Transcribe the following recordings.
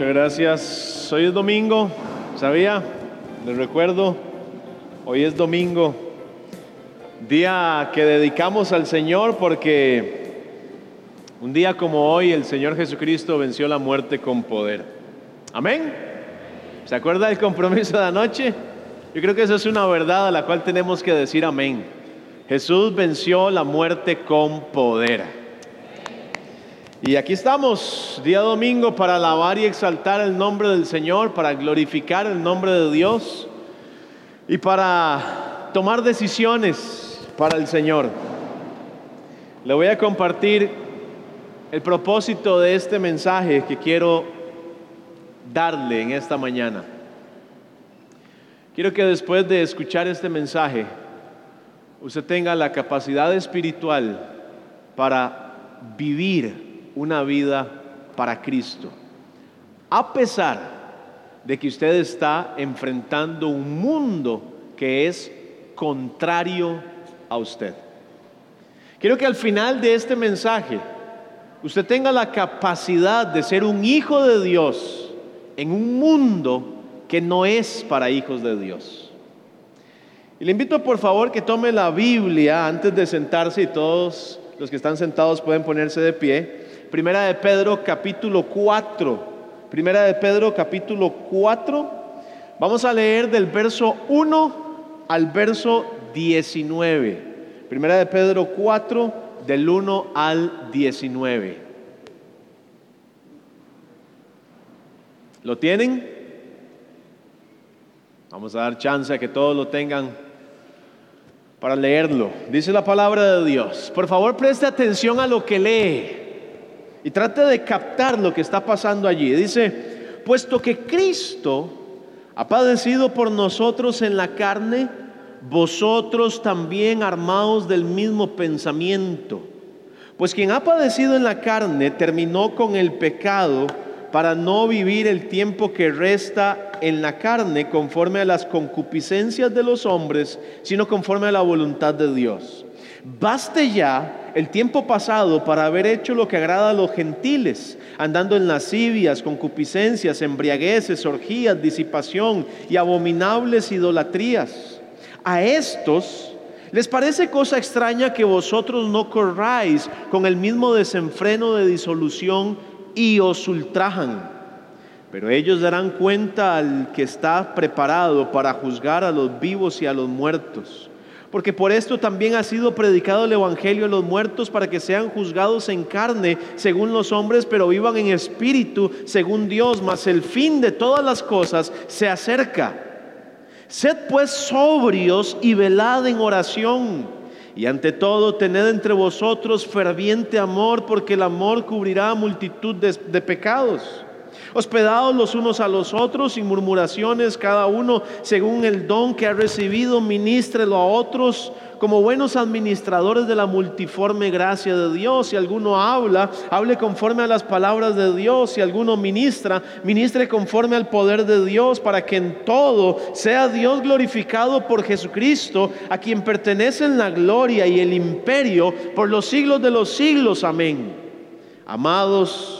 Muchas gracias. Hoy es domingo, ¿sabía? Les recuerdo, hoy es domingo, día que dedicamos al Señor porque un día como hoy el Señor Jesucristo venció la muerte con poder. Amén. ¿Se acuerda del compromiso de anoche? Yo creo que eso es una verdad a la cual tenemos que decir amén. Jesús venció la muerte con poder. Y aquí estamos, día domingo, para alabar y exaltar el nombre del Señor, para glorificar el nombre de Dios y para tomar decisiones para el Señor. Le voy a compartir el propósito de este mensaje que quiero darle en esta mañana. Quiero que después de escuchar este mensaje, usted tenga la capacidad espiritual para vivir una vida para Cristo. A pesar de que usted está enfrentando un mundo que es contrario a usted. Quiero que al final de este mensaje usted tenga la capacidad de ser un hijo de Dios en un mundo que no es para hijos de Dios. Y le invito por favor que tome la Biblia antes de sentarse y todos los que están sentados pueden ponerse de pie. Primera de Pedro capítulo 4. Primera de Pedro capítulo 4. Vamos a leer del verso 1 al verso 19. Primera de Pedro 4 del 1 al 19. ¿Lo tienen? Vamos a dar chance a que todos lo tengan para leerlo. Dice la palabra de Dios. Por favor, preste atención a lo que lee. Y trate de captar lo que está pasando allí. Dice, puesto que Cristo ha padecido por nosotros en la carne, vosotros también armados del mismo pensamiento. Pues quien ha padecido en la carne terminó con el pecado para no vivir el tiempo que resta en la carne conforme a las concupiscencias de los hombres, sino conforme a la voluntad de Dios. Baste ya el tiempo pasado para haber hecho lo que agrada a los gentiles, andando en lascivias, concupiscencias, embriagueces, orgías, disipación y abominables idolatrías. A estos les parece cosa extraña que vosotros no corráis con el mismo desenfreno de disolución y os ultrajan. Pero ellos darán cuenta al que está preparado para juzgar a los vivos y a los muertos porque por esto también ha sido predicado el Evangelio a los muertos para que sean juzgados en carne según los hombres, pero vivan en espíritu según Dios, mas el fin de todas las cosas se acerca. Sed pues sobrios y velad en oración. Y ante todo, tened entre vosotros ferviente amor, porque el amor cubrirá multitud de, de pecados. Hospedados los unos a los otros, sin murmuraciones, cada uno según el don que ha recibido, ministrelo a otros como buenos administradores de la multiforme gracia de Dios. Si alguno habla, hable conforme a las palabras de Dios. Si alguno ministra, ministre conforme al poder de Dios, para que en todo sea Dios glorificado por Jesucristo, a quien pertenecen la gloria y el imperio por los siglos de los siglos. Amén. Amados,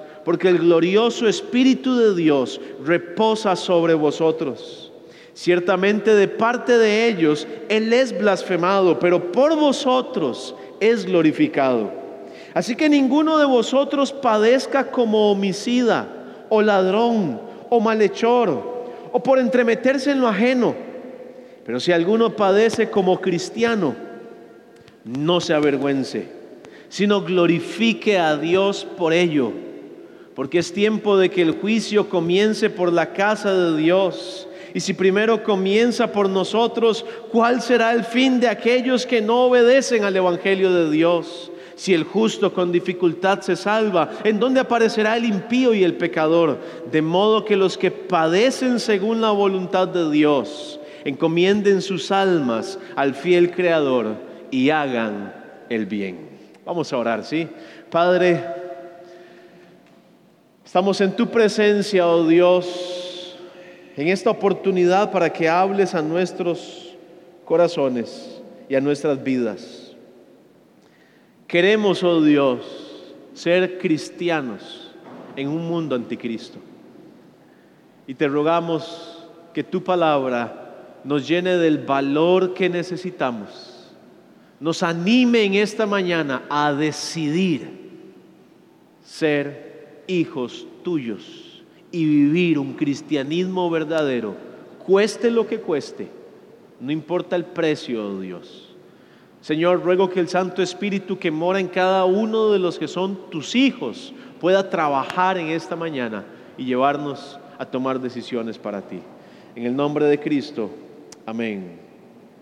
porque el glorioso Espíritu de Dios reposa sobre vosotros. Ciertamente de parte de ellos Él es blasfemado, pero por vosotros es glorificado. Así que ninguno de vosotros padezca como homicida o ladrón o malhechor o por entremeterse en lo ajeno. Pero si alguno padece como cristiano, no se avergüence, sino glorifique a Dios por ello porque es tiempo de que el juicio comience por la casa de Dios. Y si primero comienza por nosotros, ¿cuál será el fin de aquellos que no obedecen al Evangelio de Dios? Si el justo con dificultad se salva, ¿en dónde aparecerá el impío y el pecador? De modo que los que padecen según la voluntad de Dios, encomienden sus almas al fiel Creador y hagan el bien. Vamos a orar, ¿sí? Padre, estamos en tu presencia, oh Dios, en esta oportunidad para que hables a nuestros corazones y a nuestras vidas. Queremos, oh Dios, ser cristianos en un mundo anticristo. Y te rogamos que tu palabra nos llene del valor que necesitamos. Nos anime en esta mañana a decidir ser hijos tuyos y vivir un cristianismo verdadero, cueste lo que cueste, no importa el precio, oh Dios. Señor, ruego que el Santo Espíritu que mora en cada uno de los que son tus hijos pueda trabajar en esta mañana y llevarnos a tomar decisiones para ti. En el nombre de Cristo, amén.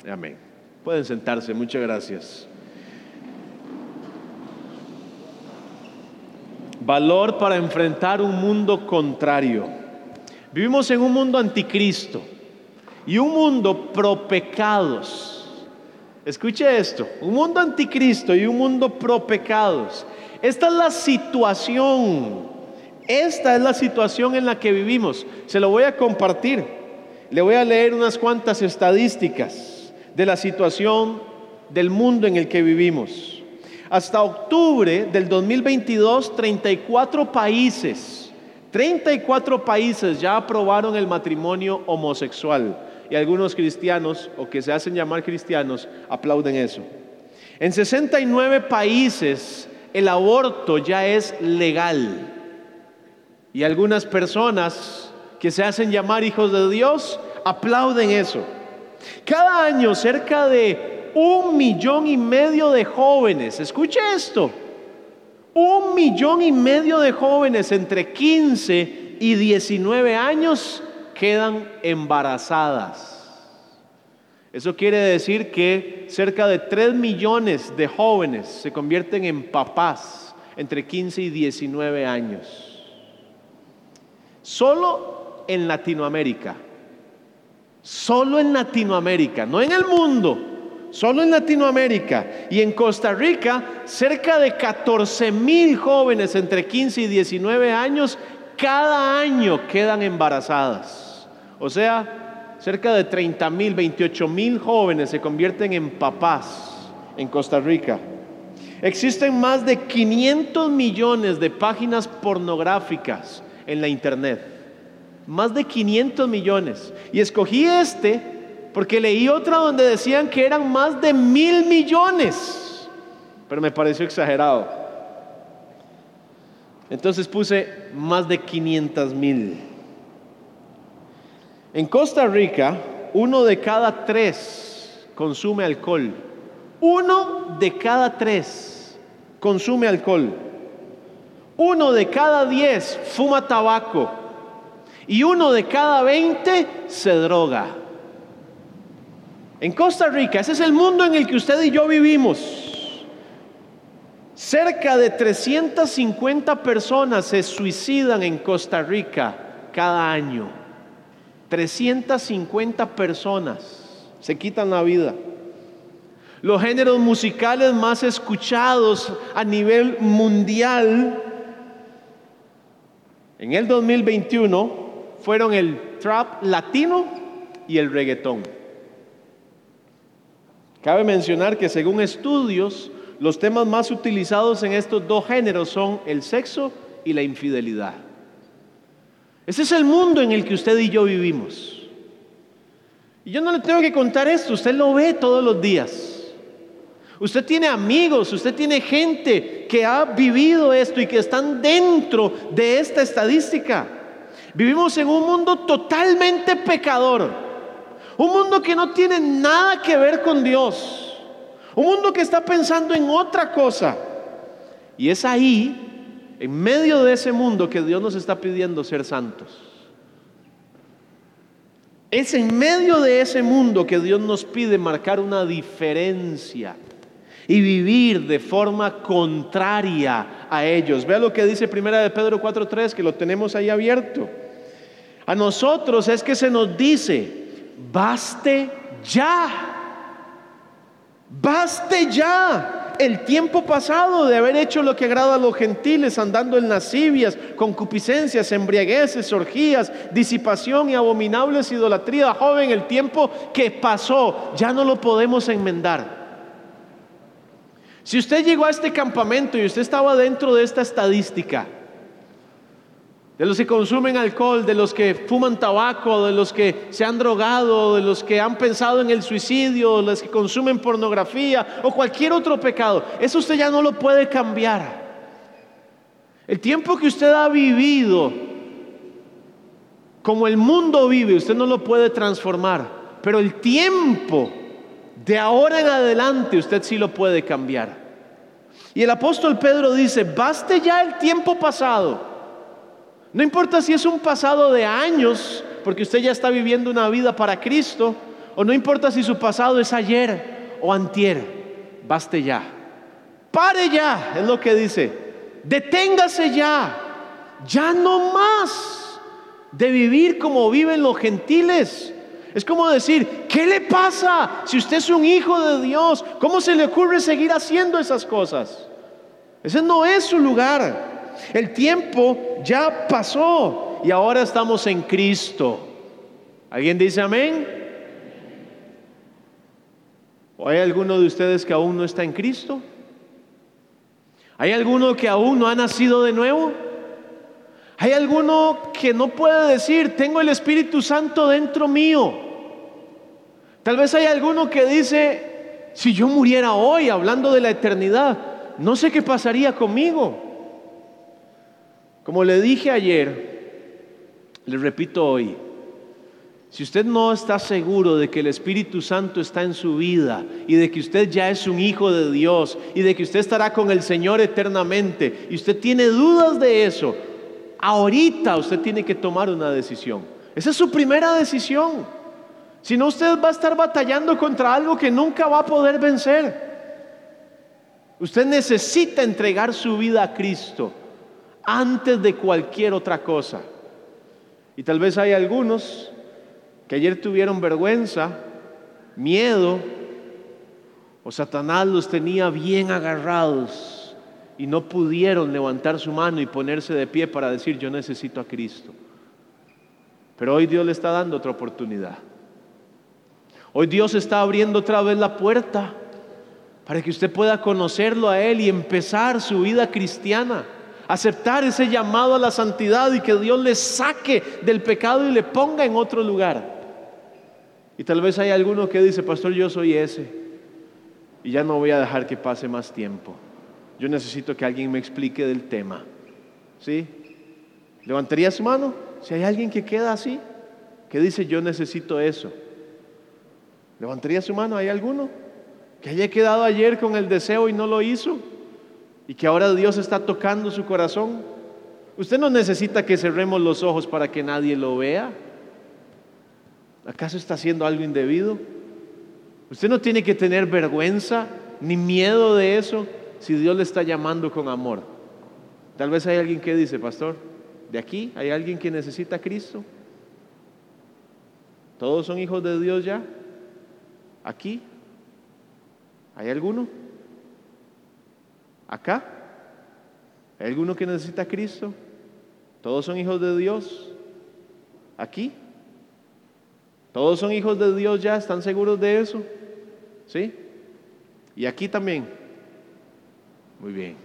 Amén. Pueden sentarse, muchas gracias. Valor para enfrentar un mundo contrario. Vivimos en un mundo anticristo y un mundo pro pecados Escuche esto, un mundo anticristo y un mundo pro pecados. Esta es la situación, esta es la situación en la que vivimos. Se lo voy a compartir. Le voy a leer unas cuantas estadísticas de la situación del mundo en el que vivimos. Hasta octubre del 2022, 34 países, 34 países ya aprobaron el matrimonio homosexual y algunos cristianos, o que se hacen llamar cristianos, aplauden eso. En 69 países el aborto ya es legal. Y algunas personas que se hacen llamar hijos de Dios aplauden eso. Cada año cerca de un millón y medio de jóvenes, escuche esto, un millón y medio de jóvenes entre 15 y 19 años quedan embarazadas. Eso quiere decir que cerca de 3 millones de jóvenes se convierten en papás entre 15 y 19 años. Solo en Latinoamérica. Solo en Latinoamérica, no en el mundo, solo en Latinoamérica. Y en Costa Rica, cerca de 14 mil jóvenes entre 15 y 19 años cada año quedan embarazadas. O sea, cerca de 30 mil, 28 mil jóvenes se convierten en papás en Costa Rica. Existen más de 500 millones de páginas pornográficas en la internet. Más de 500 millones. Y escogí este porque leí otra donde decían que eran más de mil millones. Pero me pareció exagerado. Entonces puse más de 500 mil. En Costa Rica, uno de cada tres consume alcohol. Uno de cada tres consume alcohol. Uno de cada diez fuma tabaco. Y uno de cada veinte se droga. En Costa Rica, ese es el mundo en el que usted y yo vivimos. Cerca de 350 personas se suicidan en Costa Rica cada año. 350 personas se quitan la vida. Los géneros musicales más escuchados a nivel mundial en el 2021 fueron el trap latino y el reggaetón. Cabe mencionar que según estudios, los temas más utilizados en estos dos géneros son el sexo y la infidelidad. Ese es el mundo en el que usted y yo vivimos. Y yo no le tengo que contar esto, usted lo ve todos los días. Usted tiene amigos, usted tiene gente que ha vivido esto y que están dentro de esta estadística. Vivimos en un mundo totalmente pecador. Un mundo que no tiene nada que ver con Dios. Un mundo que está pensando en otra cosa. Y es ahí en medio de ese mundo que Dios nos está pidiendo ser santos. Es en medio de ese mundo que Dios nos pide marcar una diferencia. y vivir de forma contraria a ellos. Vea lo que dice Primera de Pedro 4:3 que lo tenemos ahí abierto. A nosotros es que se nos dice, baste ya. Baste ya el tiempo pasado de haber hecho lo que agrada a los gentiles, andando en lascivias, concupiscencias, embriagueces, orgías, disipación y abominables idolatría. Joven, el tiempo que pasó ya no lo podemos enmendar. Si usted llegó a este campamento y usted estaba dentro de esta estadística, de los que consumen alcohol, de los que fuman tabaco, de los que se han drogado, de los que han pensado en el suicidio, de los que consumen pornografía o cualquier otro pecado. Eso usted ya no lo puede cambiar. El tiempo que usted ha vivido, como el mundo vive, usted no lo puede transformar. Pero el tiempo de ahora en adelante usted sí lo puede cambiar. Y el apóstol Pedro dice, baste ya el tiempo pasado no importa si es un pasado de años, porque usted ya está viviendo una vida para Cristo, o no importa si su pasado es ayer o antier, baste ya. Pare ya, es lo que dice. Deténgase ya. Ya no más de vivir como viven los gentiles. Es como decir, ¿qué le pasa si usted es un hijo de Dios? ¿Cómo se le ocurre seguir haciendo esas cosas? Ese no es su lugar. El tiempo ya pasó y ahora estamos en Cristo. ¿Alguien dice amén? ¿O hay alguno de ustedes que aún no está en Cristo? ¿Hay alguno que aún no ha nacido de nuevo? ¿Hay alguno que no puede decir, tengo el Espíritu Santo dentro mío? Tal vez hay alguno que dice, si yo muriera hoy hablando de la eternidad, no sé qué pasaría conmigo. Como le dije ayer, le repito hoy, si usted no está seguro de que el Espíritu Santo está en su vida y de que usted ya es un hijo de Dios y de que usted estará con el Señor eternamente y usted tiene dudas de eso, ahorita usted tiene que tomar una decisión. Esa es su primera decisión. Si no, usted va a estar batallando contra algo que nunca va a poder vencer. Usted necesita entregar su vida a Cristo antes de cualquier otra cosa. Y tal vez hay algunos que ayer tuvieron vergüenza, miedo, o Satanás los tenía bien agarrados y no pudieron levantar su mano y ponerse de pie para decir yo necesito a Cristo. Pero hoy Dios le está dando otra oportunidad. Hoy Dios está abriendo otra vez la puerta para que usted pueda conocerlo a Él y empezar su vida cristiana aceptar ese llamado a la santidad y que Dios le saque del pecado y le ponga en otro lugar. Y tal vez hay alguno que dice, pastor, yo soy ese y ya no voy a dejar que pase más tiempo. Yo necesito que alguien me explique del tema. ¿Sí? ¿Levantaría su mano? Si hay alguien que queda así, que dice, yo necesito eso. ¿Levantaría su mano? ¿Hay alguno? Que haya quedado ayer con el deseo y no lo hizo y que ahora Dios está tocando su corazón. Usted no necesita que cerremos los ojos para que nadie lo vea. ¿Acaso está haciendo algo indebido? Usted no tiene que tener vergüenza ni miedo de eso si Dios le está llamando con amor. Tal vez hay alguien que dice, pastor, de aquí hay alguien que necesita a Cristo. ¿Todos son hijos de Dios ya? ¿Aquí? ¿Hay alguno? Acá, ¿hay alguno que necesita Cristo? ¿Todos son hijos de Dios? Aquí. ¿Todos son hijos de Dios ya? ¿Están seguros de eso? ¿Sí? Y aquí también. Muy bien.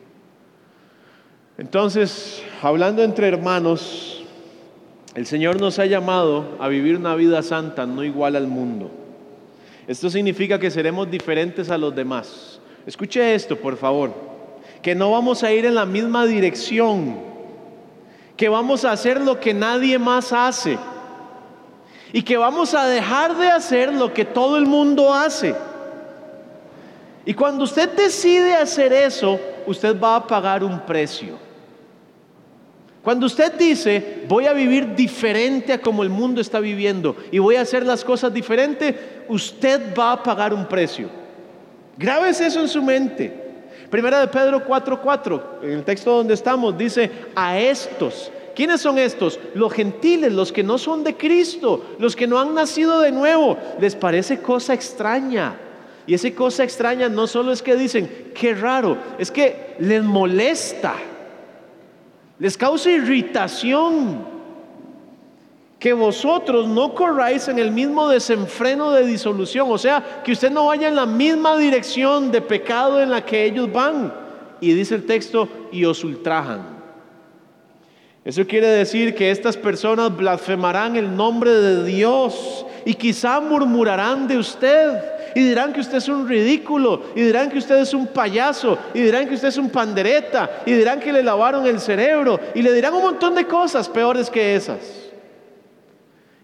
Entonces, hablando entre hermanos, el Señor nos ha llamado a vivir una vida santa, no igual al mundo. Esto significa que seremos diferentes a los demás. Escuche esto, por favor que no vamos a ir en la misma dirección, que vamos a hacer lo que nadie más hace y que vamos a dejar de hacer lo que todo el mundo hace. Y cuando usted decide hacer eso, usted va a pagar un precio. Cuando usted dice, voy a vivir diferente a como el mundo está viviendo y voy a hacer las cosas diferentes, usted va a pagar un precio. Grabes eso en su mente. Primera de Pedro 4:4, en el texto donde estamos, dice, a estos. ¿Quiénes son estos? Los gentiles, los que no son de Cristo, los que no han nacido de nuevo. Les parece cosa extraña. Y esa cosa extraña no solo es que dicen, qué raro, es que les molesta, les causa irritación que vosotros no corráis en el mismo desenfreno de disolución, o sea, que usted no vaya en la misma dirección de pecado en la que ellos van. Y dice el texto, y os ultrajan. Eso quiere decir que estas personas blasfemarán el nombre de Dios y quizá murmurarán de usted y dirán que usted es un ridículo, y dirán que usted es un payaso, y dirán que usted es un pandereta, y dirán que le lavaron el cerebro, y le dirán un montón de cosas peores que esas.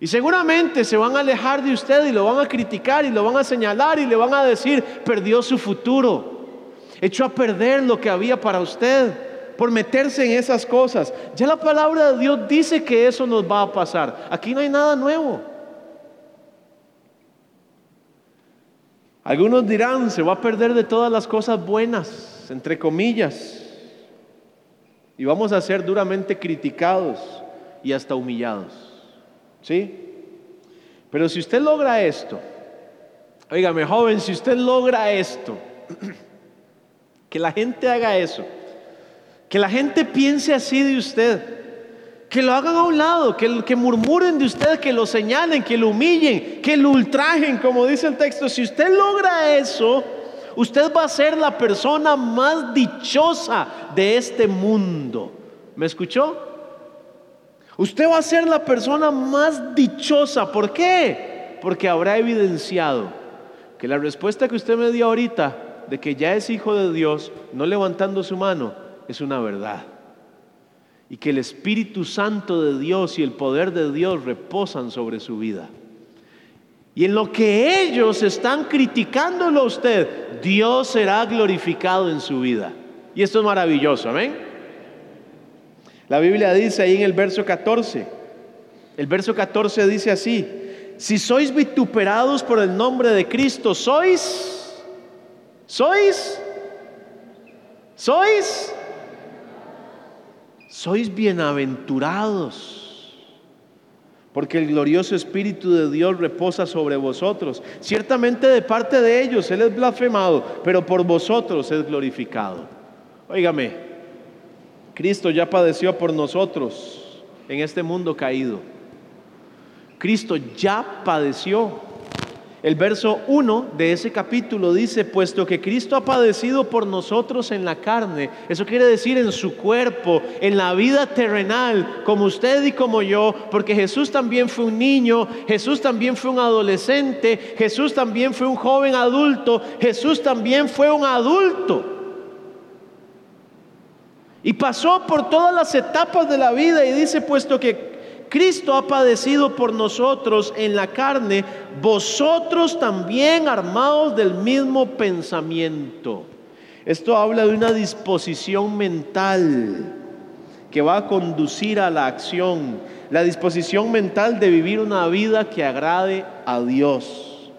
Y seguramente se van a alejar de usted y lo van a criticar y lo van a señalar y le van a decir, perdió su futuro, echó a perder lo que había para usted por meterse en esas cosas. Ya la palabra de Dios dice que eso nos va a pasar. Aquí no hay nada nuevo. Algunos dirán, se va a perder de todas las cosas buenas, entre comillas, y vamos a ser duramente criticados y hasta humillados. ¿Sí? Pero si usted logra esto, oígame joven, si usted logra esto, que la gente haga eso, que la gente piense así de usted, que lo hagan a un lado, que, que murmuren de usted, que lo señalen, que lo humillen, que lo ultrajen, como dice el texto. Si usted logra eso, usted va a ser la persona más dichosa de este mundo. ¿Me escuchó? Usted va a ser la persona más dichosa. ¿Por qué? Porque habrá evidenciado que la respuesta que usted me dio ahorita de que ya es hijo de Dios, no levantando su mano, es una verdad. Y que el Espíritu Santo de Dios y el poder de Dios reposan sobre su vida. Y en lo que ellos están criticándolo a usted, Dios será glorificado en su vida. Y esto es maravilloso, amén. La Biblia dice ahí en el verso 14, el verso 14 dice así, si sois vituperados por el nombre de Cristo, sois, sois, sois, sois bienaventurados, porque el glorioso Espíritu de Dios reposa sobre vosotros. Ciertamente de parte de ellos Él es blasfemado, pero por vosotros es glorificado. Óigame, Cristo ya padeció por nosotros en este mundo caído. Cristo ya padeció. El verso 1 de ese capítulo dice, puesto que Cristo ha padecido por nosotros en la carne, eso quiere decir en su cuerpo, en la vida terrenal, como usted y como yo, porque Jesús también fue un niño, Jesús también fue un adolescente, Jesús también fue un joven adulto, Jesús también fue un adulto. Y pasó por todas las etapas de la vida y dice, puesto que Cristo ha padecido por nosotros en la carne, vosotros también armados del mismo pensamiento. Esto habla de una disposición mental que va a conducir a la acción, la disposición mental de vivir una vida que agrade a Dios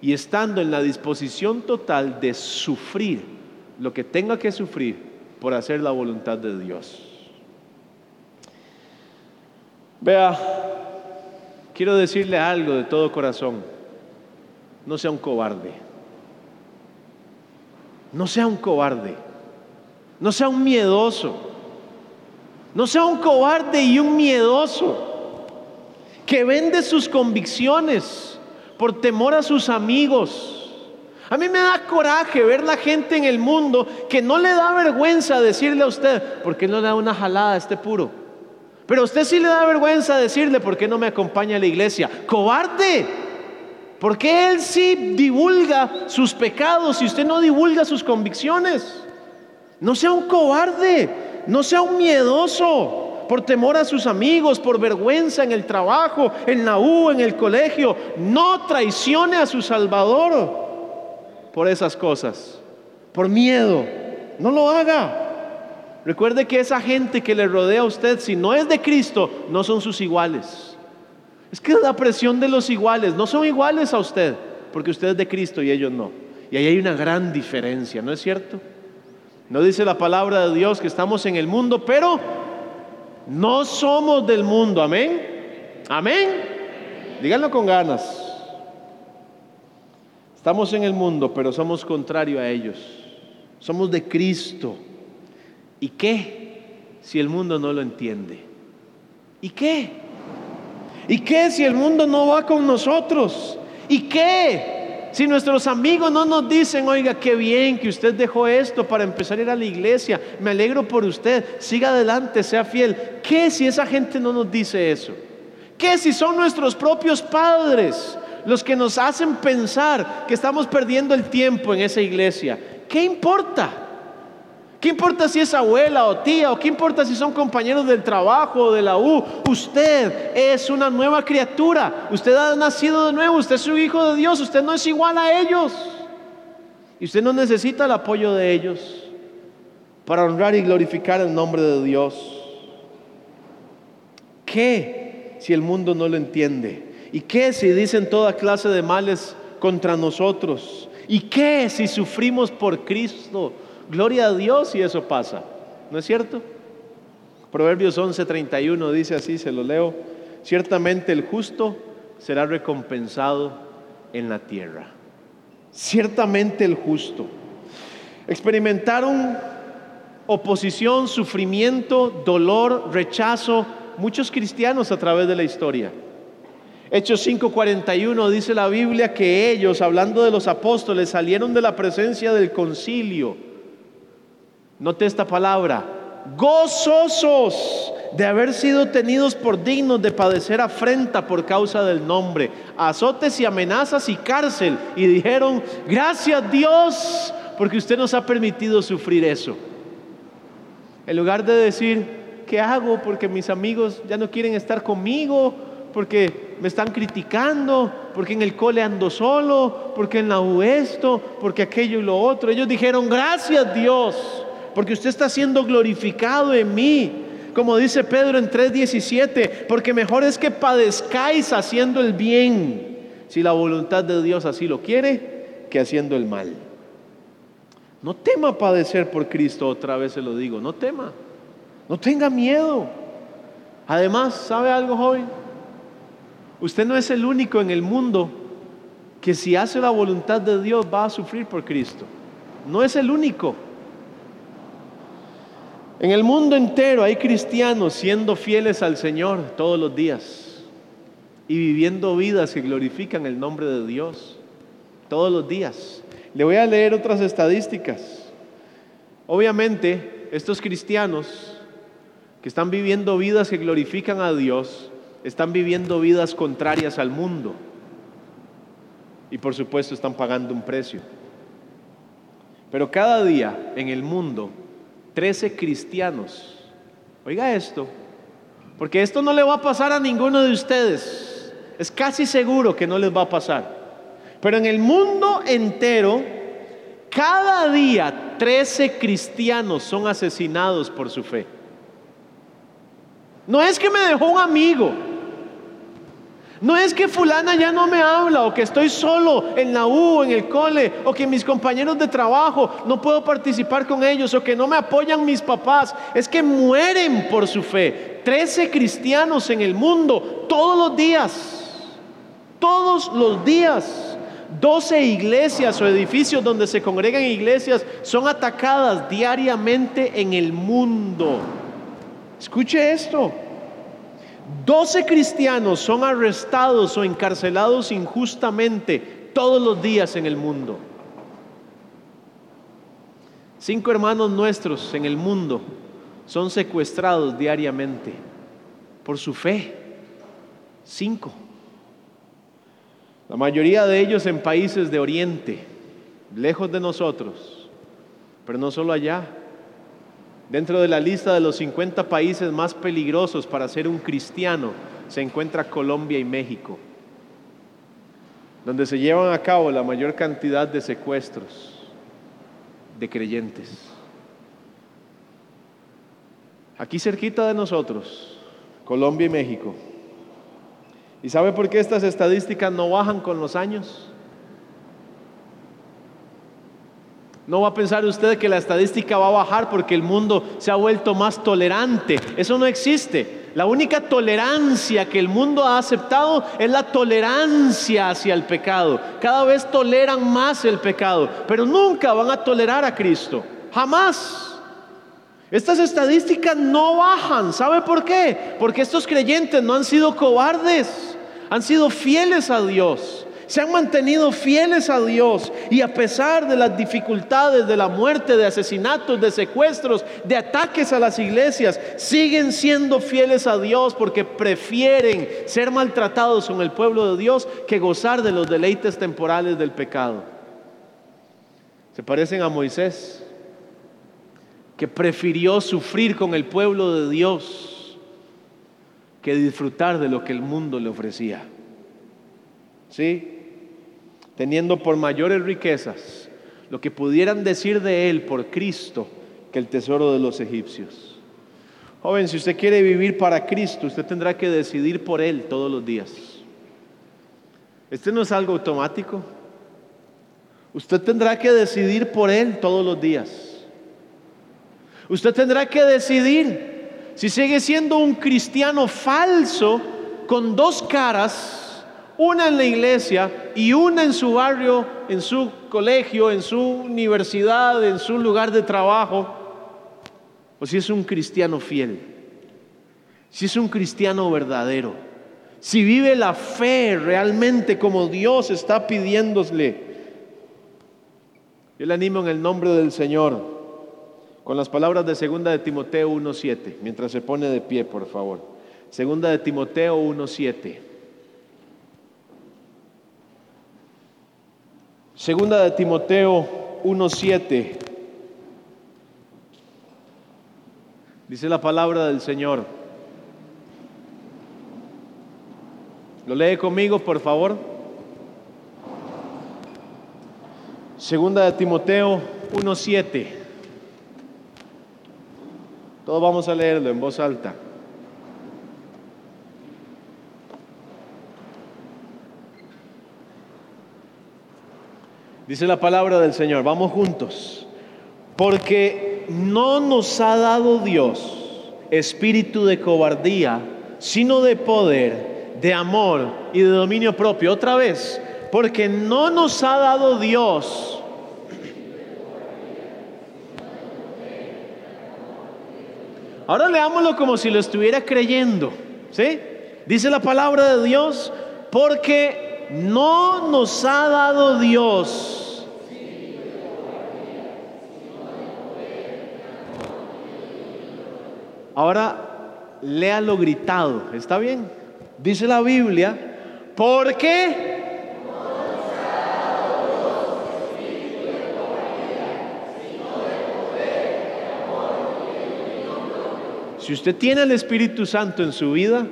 y estando en la disposición total de sufrir lo que tenga que sufrir por hacer la voluntad de Dios. Vea, quiero decirle algo de todo corazón. No sea un cobarde. No sea un cobarde. No sea un miedoso. No sea un cobarde y un miedoso que vende sus convicciones por temor a sus amigos a mí me da coraje ver la gente en el mundo que no le da vergüenza decirle a usted, ¿por qué no le da una jalada a este puro? Pero a usted sí le da vergüenza decirle, ¿por qué no me acompaña a la iglesia? Cobarde. Porque él sí divulga sus pecados y usted no divulga sus convicciones? No sea un cobarde, no sea un miedoso por temor a sus amigos, por vergüenza en el trabajo, en la U, en el colegio. No traicione a su Salvador por esas cosas, por miedo. No lo haga. Recuerde que esa gente que le rodea a usted, si no es de Cristo, no son sus iguales. Es que la presión de los iguales, no son iguales a usted, porque usted es de Cristo y ellos no. Y ahí hay una gran diferencia, ¿no es cierto? No dice la palabra de Dios que estamos en el mundo, pero no somos del mundo, amén. Amén. Díganlo con ganas. Estamos en el mundo, pero somos contrario a ellos. Somos de Cristo. ¿Y qué si el mundo no lo entiende? ¿Y qué? ¿Y qué si el mundo no va con nosotros? ¿Y qué si nuestros amigos no nos dicen, oiga, qué bien que usted dejó esto para empezar a ir a la iglesia, me alegro por usted, siga adelante, sea fiel? ¿Qué si esa gente no nos dice eso? ¿Qué si son nuestros propios padres los que nos hacen pensar que estamos perdiendo el tiempo en esa iglesia? ¿Qué importa? ¿Qué importa si es abuela o tía? ¿O qué importa si son compañeros del trabajo o de la U? Usted es una nueva criatura. Usted ha nacido de nuevo. Usted es su hijo de Dios. Usted no es igual a ellos. Y usted no necesita el apoyo de ellos para honrar y glorificar el nombre de Dios. ¿Qué si el mundo no lo entiende? ¿Y qué si dicen toda clase de males contra nosotros? ¿Y qué si sufrimos por Cristo? Gloria a Dios si eso pasa. ¿No es cierto? Proverbios 11:31 dice así, se lo leo. Ciertamente el justo será recompensado en la tierra. Ciertamente el justo. Experimentaron oposición, sufrimiento, dolor, rechazo, muchos cristianos a través de la historia. Hechos 5:41 dice la Biblia que ellos, hablando de los apóstoles, salieron de la presencia del concilio Note esta palabra, gozosos de haber sido tenidos por dignos de padecer afrenta por causa del nombre, azotes y amenazas y cárcel. Y dijeron, gracias Dios, porque usted nos ha permitido sufrir eso. En lugar de decir, ¿qué hago? Porque mis amigos ya no quieren estar conmigo, porque me están criticando, porque en el cole ando solo, porque en la U esto, porque aquello y lo otro. Ellos dijeron, gracias Dios porque usted está siendo glorificado en mí. Como dice Pedro en 3:17, porque mejor es que padezcáis haciendo el bien, si la voluntad de Dios así lo quiere, que haciendo el mal. No tema padecer por Cristo, otra vez se lo digo, no tema, no tenga miedo. Además, ¿sabe algo, joven? Usted no es el único en el mundo que si hace la voluntad de Dios va a sufrir por Cristo. No es el único. En el mundo entero hay cristianos siendo fieles al Señor todos los días y viviendo vidas que glorifican el nombre de Dios todos los días. Le voy a leer otras estadísticas. Obviamente, estos cristianos que están viviendo vidas que glorifican a Dios, están viviendo vidas contrarias al mundo. Y por supuesto están pagando un precio. Pero cada día en el mundo 13 cristianos. Oiga esto, porque esto no le va a pasar a ninguno de ustedes. Es casi seguro que no les va a pasar. Pero en el mundo entero, cada día 13 cristianos son asesinados por su fe. No es que me dejó un amigo. No es que fulana ya no me habla o que estoy solo en la U, en el cole, o que mis compañeros de trabajo no puedo participar con ellos, o que no me apoyan mis papás. Es que mueren por su fe. Trece cristianos en el mundo todos los días. Todos los días. Doce iglesias o edificios donde se congregan iglesias son atacadas diariamente en el mundo. Escuche esto. Doce cristianos son arrestados o encarcelados injustamente todos los días en el mundo. Cinco hermanos nuestros en el mundo son secuestrados diariamente por su fe. Cinco. La mayoría de ellos en países de Oriente, lejos de nosotros, pero no solo allá, Dentro de la lista de los 50 países más peligrosos para ser un cristiano se encuentra Colombia y México, donde se llevan a cabo la mayor cantidad de secuestros de creyentes. Aquí cerquita de nosotros, Colombia y México. ¿Y sabe por qué estas estadísticas no bajan con los años? No va a pensar usted que la estadística va a bajar porque el mundo se ha vuelto más tolerante. Eso no existe. La única tolerancia que el mundo ha aceptado es la tolerancia hacia el pecado. Cada vez toleran más el pecado, pero nunca van a tolerar a Cristo. Jamás. Estas estadísticas no bajan. ¿Sabe por qué? Porque estos creyentes no han sido cobardes, han sido fieles a Dios se han mantenido fieles a Dios y a pesar de las dificultades de la muerte, de asesinatos, de secuestros, de ataques a las iglesias, siguen siendo fieles a Dios porque prefieren ser maltratados con el pueblo de Dios que gozar de los deleites temporales del pecado. Se parecen a Moisés, que prefirió sufrir con el pueblo de Dios que disfrutar de lo que el mundo le ofrecía. ¿Sí? Teniendo por mayores riquezas lo que pudieran decir de él por Cristo que el tesoro de los egipcios. Joven, si usted quiere vivir para Cristo, usted tendrá que decidir por Él todos los días. Este no es algo automático. Usted tendrá que decidir por Él todos los días. Usted tendrá que decidir si sigue siendo un cristiano falso con dos caras una en la iglesia y una en su barrio, en su colegio, en su universidad, en su lugar de trabajo, o si es un cristiano fiel, si es un cristiano verdadero, si vive la fe realmente como Dios está pidiéndole. Yo le animo en el nombre del Señor con las palabras de segunda de Timoteo 1.7, mientras se pone de pie, por favor. Segunda de Timoteo 1.7. Segunda de Timoteo 1:7. Dice la palabra del Señor. ¿Lo lee conmigo, por favor? Segunda de Timoteo 1:7. Todos vamos a leerlo en voz alta. Dice la palabra del Señor, vamos juntos. Porque no nos ha dado Dios espíritu de cobardía, sino de poder, de amor y de dominio propio. Otra vez, porque no nos ha dado Dios Ahora leámoslo como si lo estuviera creyendo. ¿Sí? Dice la palabra de Dios, porque no nos ha dado Dios. Ahora léalo gritado, ¿está bien? Dice la Biblia, porque Si usted tiene el Espíritu Santo en su vida,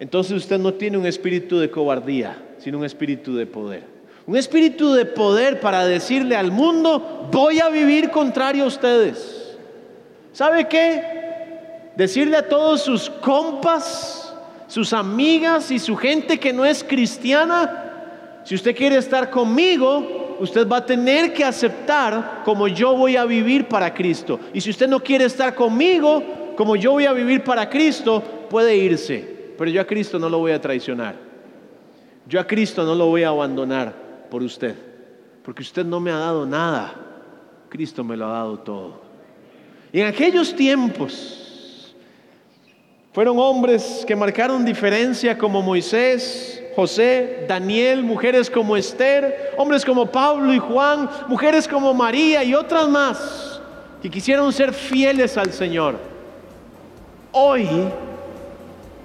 entonces usted no tiene un espíritu de cobardía sino un espíritu de poder. Un espíritu de poder para decirle al mundo, voy a vivir contrario a ustedes. ¿Sabe qué? Decirle a todos sus compas, sus amigas y su gente que no es cristiana, si usted quiere estar conmigo, usted va a tener que aceptar como yo voy a vivir para Cristo. Y si usted no quiere estar conmigo, como yo voy a vivir para Cristo, puede irse. Pero yo a Cristo no lo voy a traicionar. Yo a Cristo no lo voy a abandonar por usted, porque usted no me ha dado nada, Cristo me lo ha dado todo. Y en aquellos tiempos fueron hombres que marcaron diferencia como Moisés, José, Daniel, mujeres como Esther, hombres como Pablo y Juan, mujeres como María y otras más, que quisieron ser fieles al Señor. Hoy,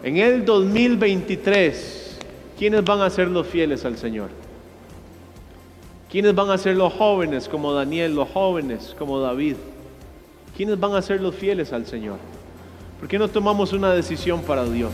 en el 2023, ¿quiénes van a ser los fieles al Señor? ¿Quiénes van a ser los jóvenes como Daniel, los jóvenes como David? ¿Quiénes van a ser los fieles al Señor? ¿Por qué no tomamos una decisión para Dios?